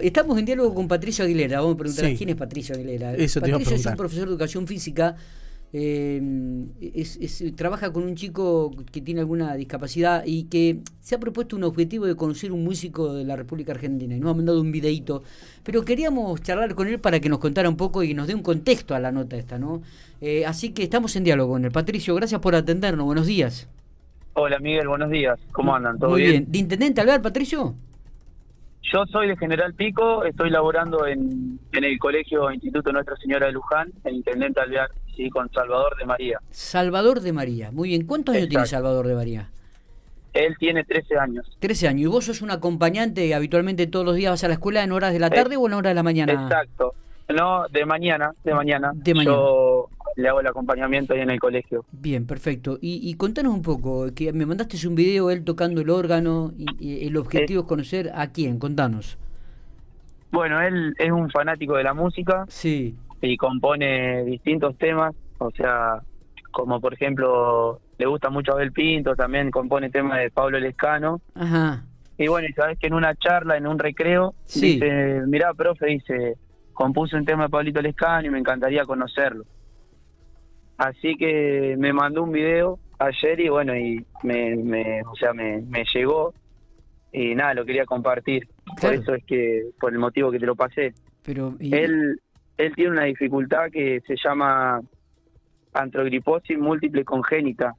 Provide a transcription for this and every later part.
Estamos en diálogo con Patricio Aguilera. Vamos a preguntar Sí. quién es Patricio Aguilera. Eso te iba a Patricio es un profesor de educación física. eh, es- es- trabaja con un chico que tiene alguna discapacidad y que se ha propuesto un objetivo de conocer un músico de la República Argentina y nos ha mandado un videíto. Pero queríamos charlar con él para que nos contara un poco y nos dé un contexto a la nota esta, ¿no? Eh, así que estamos en diálogo con él. Patricio, gracias por atendernos. Buenos días. Hola Miguel, buenos días. ¿Cómo andan? ¿Todo Muy bien? bien. ¿De intendente hablar, Patricio? Yo soy de General Pico, estoy laborando en, en el colegio Instituto Nuestra Señora de Luján, el intendente Alvear, sí, con Salvador de María. Salvador de María. Muy bien. ¿Cuántos años tiene. Salvador de María? Él tiene 13 años. 13 años. ¿Y vos sos un acompañante? ¿Habitualmente todos los días vas a la escuela en horas de la tarde o en horas de la mañana? Exacto. No, de mañana, de mañana. De mañana. Yo le hago el acompañamiento ahí en el colegio. Bien, perfecto. Y, y contanos un poco, que me mandaste un video él tocando el órgano y, y el objetivo es conocer a quién, contanos. Bueno, él es un fanático de la música Sí, y compone distintos temas, o sea, como por ejemplo, le gusta mucho Abel Pinto, también compone temas de Pablo Lescano. ajá, Y bueno, y sabes que en una charla, en un recreo, Sí. dice, mirá, profe, dice, compuse un tema de Pablito Lescano y me encantaría conocerlo. Así que me mandó un video ayer y bueno, y me, me o sea, me, me llegó y nada, lo quería compartir. Claro. Por eso es que, por el motivo que te lo pasé. pero... y- Él, él tiene una dificultad que se llama antrogriposis múltiple congénita,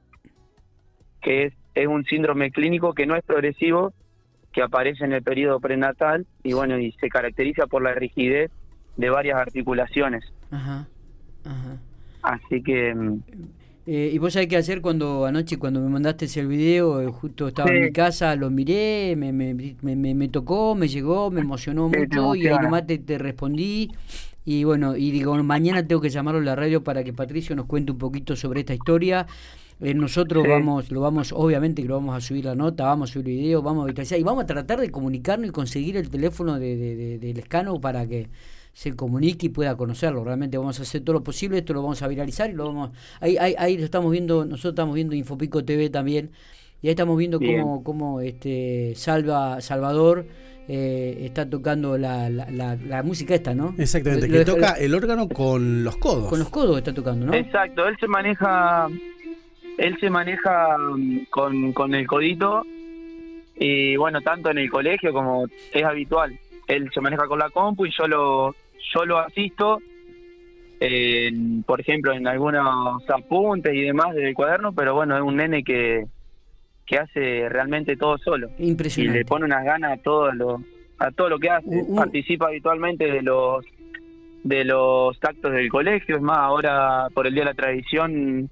que es, es un síndrome clínico que no es progresivo, que aparece en el periodo prenatal y bueno, y se caracteriza por la rigidez de varias articulaciones. Ajá, ajá. Así que mm, Eh, y vos sabés qué hacer cuando anoche, cuando me mandaste ese video, eh, justo estaba en mi casa, lo miré, me, me, me, me- tocó, me llegó, me emocionó Sí, mucho y ahí nomás te, te respondí. Y bueno, y digo, mañana tengo que llamarlo a la radio para que Patricio nos cuente un poquito sobre esta historia. Eh, nosotros Sí. vamos, lo vamos, obviamente que lo vamos a subir la nota, vamos a subir el video, vamos a y vamos a tratar de comunicarnos y conseguir el teléfono de, de, de- del escano para que se comunique y pueda conocerlo. Realmente vamos a hacer todo lo posible, esto lo vamos a viralizar y lo vamos ahí, ahí, ahí lo estamos viendo, nosotros estamos viendo Infopico TV también, y ahí estamos viendo Bien. cómo, cómo este Salva, Salvador eh, está tocando la, la, la, la música esta, ¿no? Exactamente, Lo- que lo- toca el órgano con los codos. con los codos está tocando, ¿no? Exacto, él se maneja, él se maneja mm, con, con el codito y bueno, tanto en el colegio como es habitual. Él se maneja con la compu y yo lo, yo lo asisto, en, por ejemplo, en algunos apuntes y demás del cuaderno, pero bueno, es un nene que, que hace realmente todo solo y Impresionante. le pone unas ganas a todo lo, a todo lo que hace. Un- un- Participa habitualmente de los de los actos del colegio, es más, ahora por el Día de la Tradición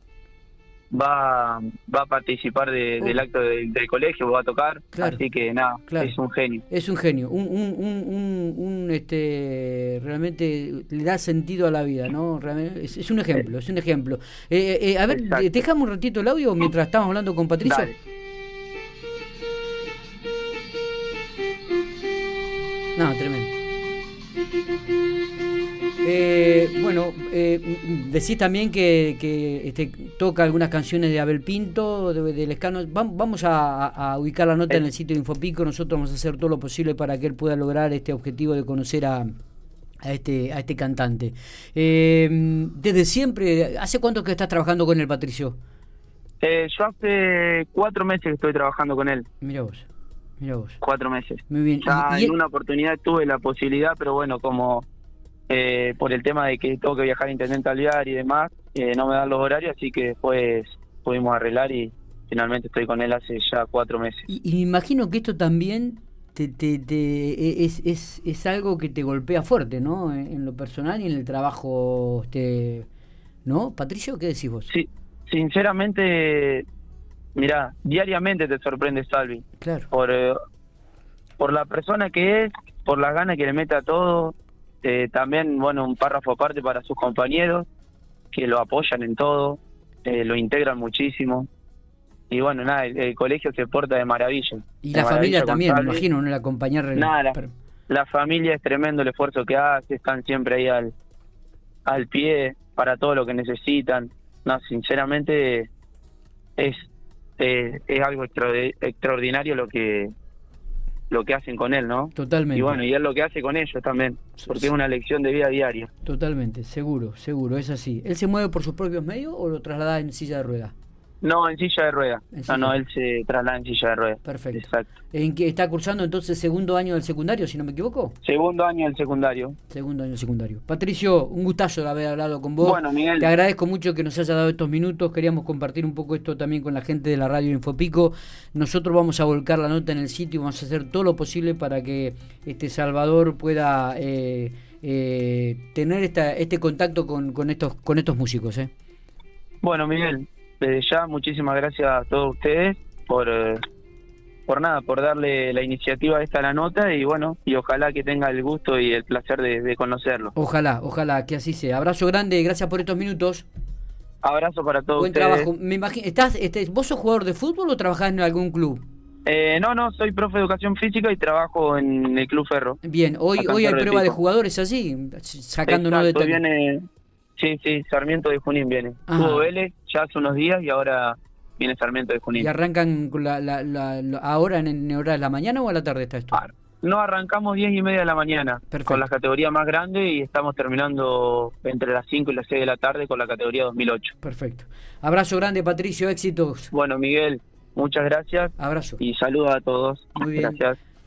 va, va a participar de- Oh. del acto del- del colegio, va a tocar, Claro. así que nada, Claro. es un genio. Es un genio, un, un, un, un, un, este, realmente le da sentido a la vida, ¿no? Realmente es, es un ejemplo, es un ejemplo. Eh, eh, a ver, Exacto. dejamos un ratito el audio mientras estamos hablando con Patricio. Dale. No, tremendo. Eh, bueno, eh, decís también que, que este, toca algunas canciones de Abel Pinto, de, de Lescano. Vam- Vamos a, a ubicar la nota en el sitio de Infopico. Nosotros vamos a hacer todo lo posible para que él pueda lograr este objetivo de conocer a, a este, a este cantante. Eh, desde siempre, ¿hace cuánto que estás trabajando con él, Patricio? Eh, yo hace cuatro meses que estoy trabajando con él, Mira vos, mira vos. cuatro meses. Muy bien. Ya y en él- una oportunidad tuve la posibilidad, pero bueno, como eh, por el tema de que tengo que viajar a Intendente Alvear y demás, eh, no me dan los horarios, así que después pudimos arreglar y finalmente estoy con él hace ya cuatro meses. Y, y me imagino que esto también te, te, te- e, es, es, es algo que te golpea fuerte, ¿no? En, en lo personal y en el trabajo, este, ¿no? Patricio, ¿qué decís vos? Sí, sinceramente, mira, diariamente te sorprende Salvi, Claro, por, eh, por la persona que es, por las ganas que le mete a todo, eh, también, bueno, un párrafo aparte para sus compañeros, que lo apoyan en todo, eh, lo integran muchísimo. Y bueno, nada, el, el colegio se porta de maravilla. y de la familia maravilla también, me imagino, ¿no? El acompañar... Nada, la- La familia es tremendo el esfuerzo que hace, están siempre ahí al, al pie para todo lo que necesitan. No, sinceramente es, eh, es algo extra- extraordinario lo que lo que hacen con él, ¿no? Totalmente. Y bueno, y él lo que hace con ellos también, porque es una lección de vida diaria. Totalmente, seguro, seguro, es así. ¿Él se mueve por sus propios medios o lo traslada en silla de ruedas? No, en silla de ruedas. No, no, él se traslada en silla de ruedas. Perfecto. Exacto. ¿En qué está cursando entonces segundo año del secundario, si no me equivoco? Segundo año del secundario. Segundo año del secundario. Patricio, un gustazo de haber hablado con vos. Bueno, Miguel. Te agradezco mucho que nos haya dado estos minutos. Queríamos compartir un poco esto también con la gente de la radio Infopico. Nosotros vamos a volcar la nota en el sitio y vamos a hacer todo lo posible para que este Salvador pueda eh, eh, tener esta, este contacto con, con, estos, con estos músicos. ¿eh? Bueno, Miguel, desde ya muchísimas gracias a todos ustedes por eh, por nada, por darle la iniciativa esta a la nota y bueno, y ojalá que tenga el gusto y el placer de, conocerlo. Ojalá, ojalá que así sea. Abrazo grande, gracias por estos minutos. Abrazo para todos Buen trabajo. Me imagino, ¿estás, este, ¿Vos sos jugador de fútbol o trabajás en algún club? Eh, no, no, soy profe de educación física y trabajo en el Club Ferro. Bien, hoy hoy hay prueba de jugadores así, sacándonos de... Viene, sí, sí, Sarmiento de Junín viene. Tuvo Vélez ya hace unos días y ahora viene Sarmiento de Junín. ¿Y arrancan la, la, ahora en, hora de la mañana o a la tarde está esto? Ah, no, arrancamos 10 y media de la mañana con la categoría más grande y estamos terminando entre las 5 y las 6 de la tarde con la categoría 2008. Perfecto. Abrazo grande, Patricio, éxitos. Bueno, Miguel, muchas gracias. Abrazo. Y saludos a todos. Muy bien. Gracias.